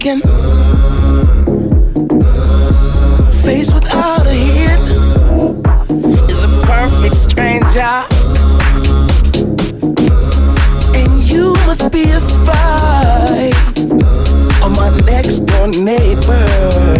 broken. Face without a hit is a perfect stranger. And you must be a spy on my next door neighbor.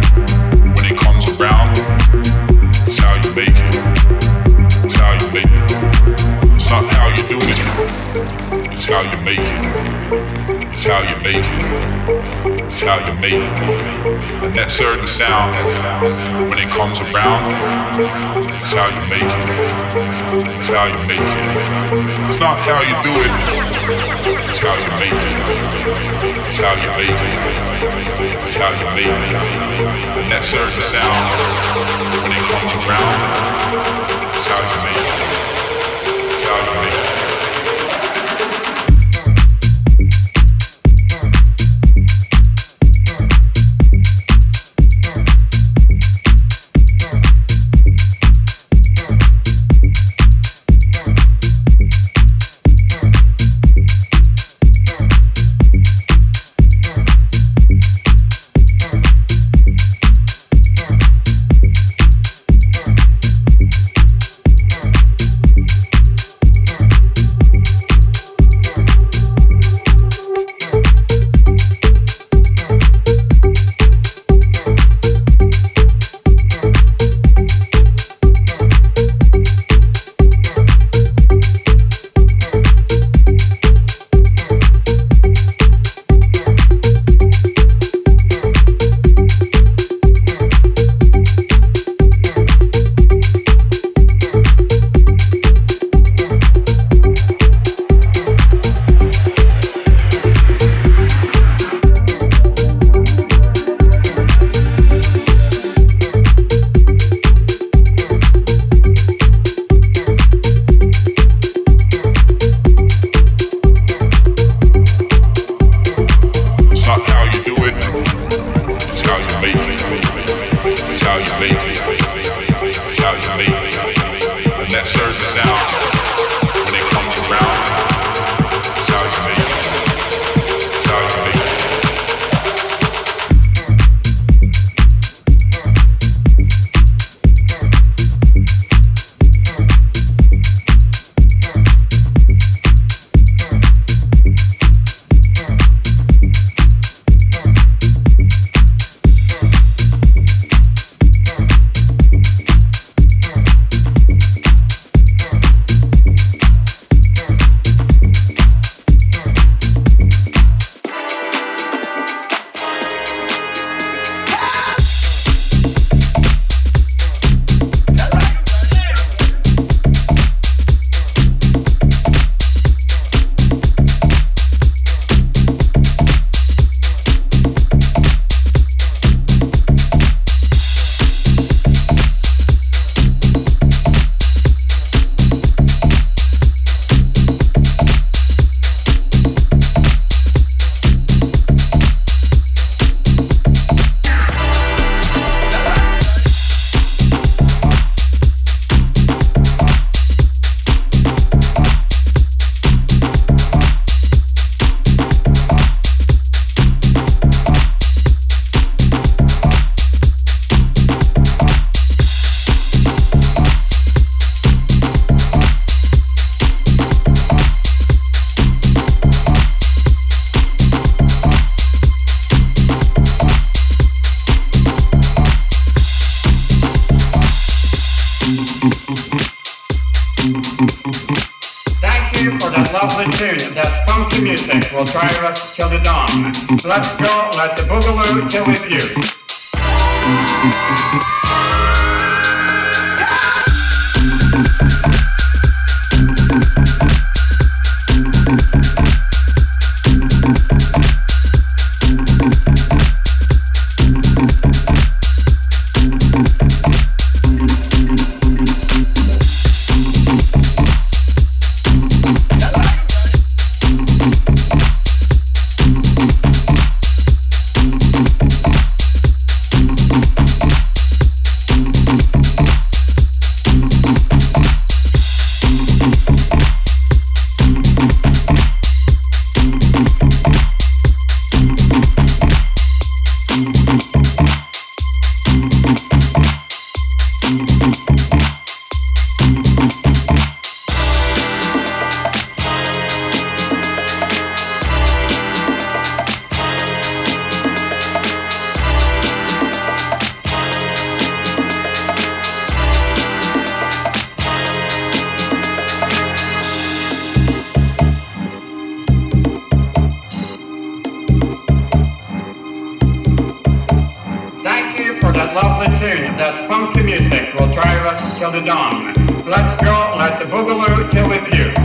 It's how you make it. It's how you make it. It's how you make it. And that certain sound, when it comes around, it's how you make it. It's how you make it. It's not how you do it. It's how you make it. It's how you make it. It's how you make it. And that certain sound, when it comes around, it's how you make it. It's how you make it. Will drive us till the dawn. Let's go, let's boogaloo till we puke. That funky music will drive us till the dawn. Let's go, let's boogaloo till we puke.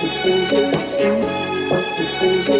Thank you.